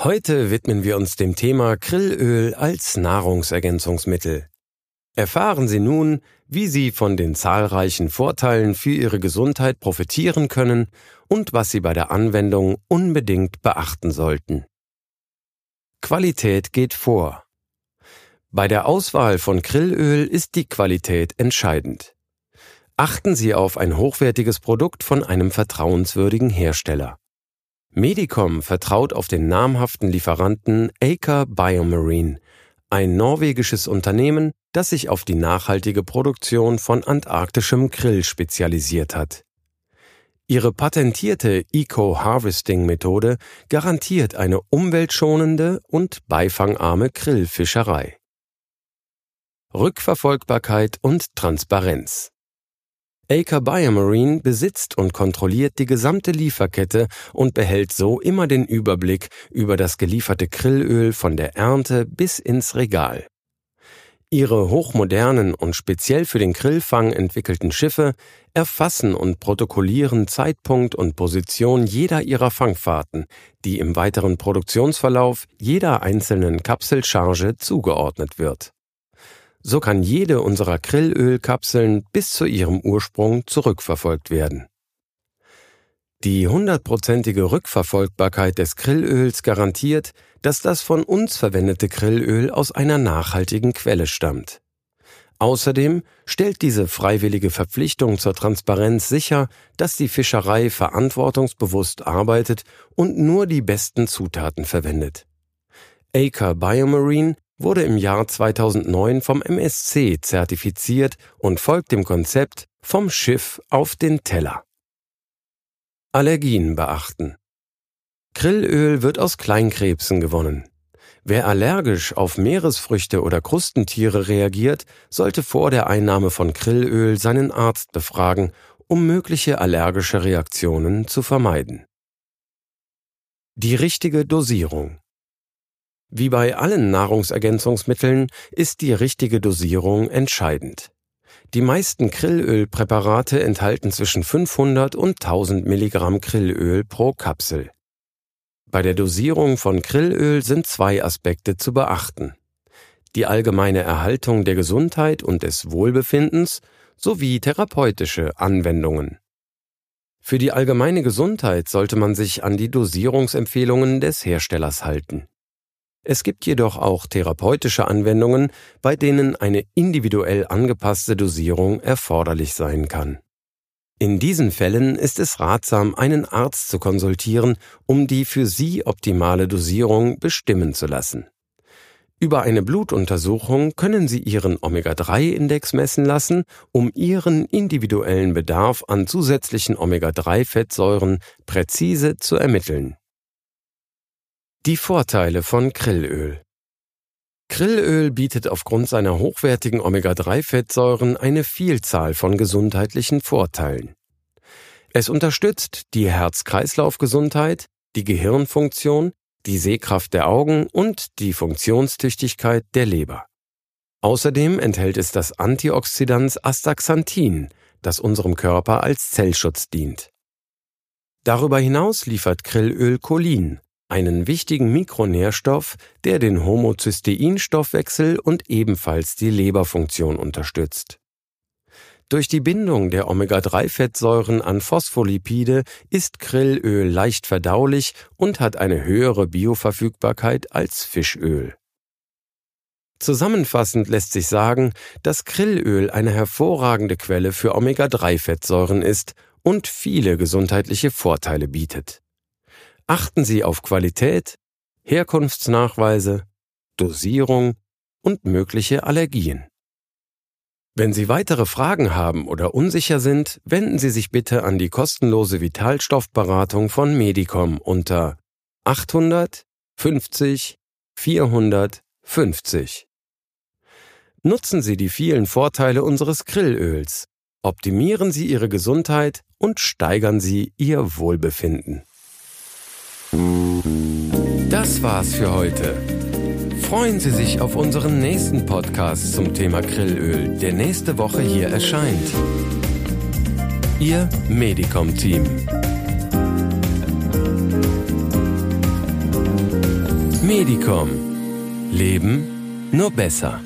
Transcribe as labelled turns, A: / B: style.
A: Heute widmen wir uns dem Thema Grillöl als Nahrungsergänzungsmittel. Erfahren Sie nun, wie Sie von den zahlreichen Vorteilen für Ihre Gesundheit profitieren können und was Sie bei der Anwendung unbedingt beachten sollten. Qualität geht vor. Bei der Auswahl von Grillöl ist die Qualität entscheidend. Achten Sie auf ein hochwertiges Produkt von einem vertrauenswürdigen Hersteller. Medicom vertraut auf den namhaften Lieferanten Aker Biomarine, ein norwegisches Unternehmen, das sich auf die nachhaltige Produktion von antarktischem Grill spezialisiert hat. Ihre patentierte Eco-Harvesting-Methode garantiert eine umweltschonende und beifangarme Grillfischerei. Rückverfolgbarkeit und Transparenz Aker Biomarine besitzt und kontrolliert die gesamte Lieferkette und behält so immer den Überblick über das gelieferte Grillöl von der Ernte bis ins Regal. Ihre hochmodernen und speziell für den Grillfang entwickelten Schiffe erfassen und protokollieren Zeitpunkt und Position jeder ihrer Fangfahrten, die im weiteren Produktionsverlauf jeder einzelnen Kapselcharge zugeordnet wird. So kann jede unserer Grillölkapseln bis zu ihrem Ursprung zurückverfolgt werden. Die hundertprozentige Rückverfolgbarkeit des Grillöls garantiert, dass das von uns verwendete Grillöl aus einer nachhaltigen Quelle stammt. Außerdem stellt diese freiwillige Verpflichtung zur Transparenz sicher, dass die Fischerei verantwortungsbewusst arbeitet und nur die besten Zutaten verwendet. Aker Biomarine wurde im Jahr 2009 vom MSC zertifiziert und folgt dem Konzept vom Schiff auf den Teller. Allergien beachten. Grillöl wird aus Kleinkrebsen gewonnen. Wer allergisch auf Meeresfrüchte oder Krustentiere reagiert, sollte vor der Einnahme von Grillöl seinen Arzt befragen, um mögliche allergische Reaktionen zu vermeiden. Die richtige Dosierung. Wie bei allen Nahrungsergänzungsmitteln ist die richtige Dosierung entscheidend. Die meisten Grillölpräparate enthalten zwischen 500 und 1000 Milligramm Grillöl pro Kapsel. Bei der Dosierung von Grillöl sind zwei Aspekte zu beachten. Die allgemeine Erhaltung der Gesundheit und des Wohlbefindens sowie therapeutische Anwendungen. Für die allgemeine Gesundheit sollte man sich an die Dosierungsempfehlungen des Herstellers halten. Es gibt jedoch auch therapeutische Anwendungen, bei denen eine individuell angepasste Dosierung erforderlich sein kann. In diesen Fällen ist es ratsam, einen Arzt zu konsultieren, um die für Sie optimale Dosierung bestimmen zu lassen. Über eine Blutuntersuchung können Sie Ihren Omega-3-Index messen lassen, um Ihren individuellen Bedarf an zusätzlichen Omega-3-Fettsäuren präzise zu ermitteln. Die Vorteile von Grillöl Grillöl bietet aufgrund seiner hochwertigen Omega-3-Fettsäuren eine Vielzahl von gesundheitlichen Vorteilen. Es unterstützt die Herz-Kreislauf-Gesundheit, die Gehirnfunktion, die Sehkraft der Augen und die Funktionstüchtigkeit der Leber. Außerdem enthält es das Antioxidans Astaxanthin, das unserem Körper als Zellschutz dient. Darüber hinaus liefert Grillöl Cholin, einen wichtigen Mikronährstoff, der den Homozysteinstoffwechsel und ebenfalls die Leberfunktion unterstützt. Durch die Bindung der Omega-3-Fettsäuren an Phospholipide ist Grillöl leicht verdaulich und hat eine höhere Bioverfügbarkeit als Fischöl. Zusammenfassend lässt sich sagen, dass Grillöl eine hervorragende Quelle für Omega-3-Fettsäuren ist und viele gesundheitliche Vorteile bietet. Achten Sie auf Qualität, Herkunftsnachweise, Dosierung und mögliche Allergien. Wenn Sie weitere Fragen haben oder unsicher sind, wenden Sie sich bitte an die kostenlose Vitalstoffberatung von Medicom unter 800 50 450. Nutzen Sie die vielen Vorteile unseres Grillöls. Optimieren Sie Ihre Gesundheit und steigern Sie Ihr Wohlbefinden. Das war's für heute. Freuen Sie sich auf unseren nächsten Podcast zum Thema Grillöl, der nächste Woche hier erscheint. Ihr Medicom-Team. Medicom. Leben nur besser.